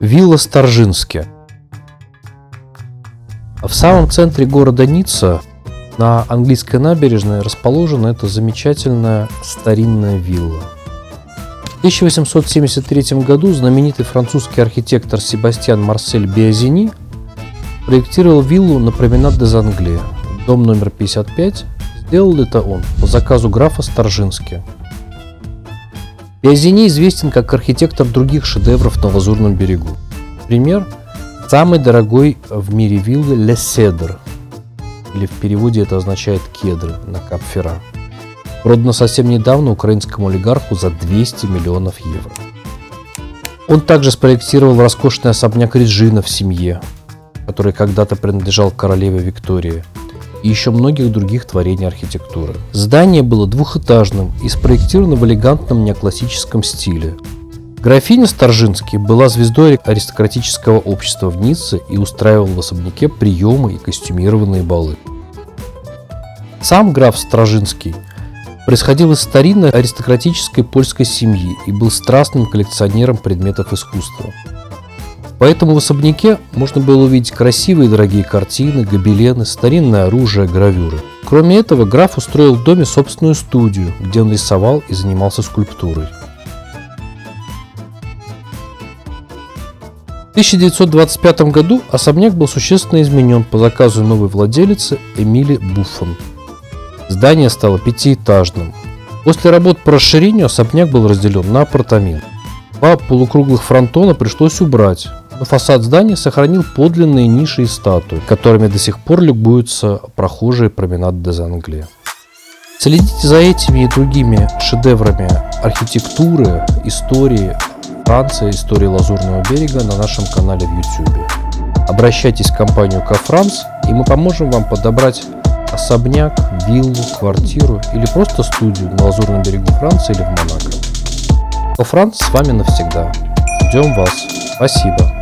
Вилла Старжинске. В самом центре города Ницца на английской набережной расположена эта замечательная старинная вилла. В 1873 году знаменитый французский архитектор Себастьян Марсель Биазини проектировал виллу на променад де Зангле, дом номер 55. Сделал это он по заказу графа Старжински. Биазини известен как архитектор других шедевров на Лазурном берегу. Пример – самый дорогой в мире виллы Ле Седр, или в переводе это означает кедры на Капфера. Продано совсем недавно украинскому олигарху за 200 миллионов евро. Он также спроектировал роскошный особняк Реджина в семье, который когда-то принадлежал королеве Виктории – и еще многих других творений архитектуры. Здание было двухэтажным и спроектировано в элегантном неоклассическом стиле. Графиня Старжинский была звездой аристократического общества в Ницце и устраивал в особняке приемы и костюмированные балы. Сам граф Стражинский происходил из старинной аристократической польской семьи и был страстным коллекционером предметов искусства. Поэтому в особняке можно было увидеть красивые дорогие картины, гобелены, старинное оружие, гравюры. Кроме этого, граф устроил в доме собственную студию, где он рисовал и занимался скульптурой. В 1925 году особняк был существенно изменен по заказу новой владелицы Эмили Буффон. Здание стало пятиэтажным. После работ по расширению особняк был разделен на апартаменты. Два полукруглых фронтона пришлось убрать, фасад здания сохранил подлинные ниши и статуи, которыми до сих пор любуются прохожие променад де Зангле. Следите за этими и другими шедеврами архитектуры, истории Франции, истории Лазурного берега на нашем канале в YouTube. Обращайтесь в компанию Кафранс, и мы поможем вам подобрать особняк, виллу, квартиру или просто студию на Лазурном берегу Франции или в Монако. Кафранс с вами навсегда. Ждем вас. Спасибо.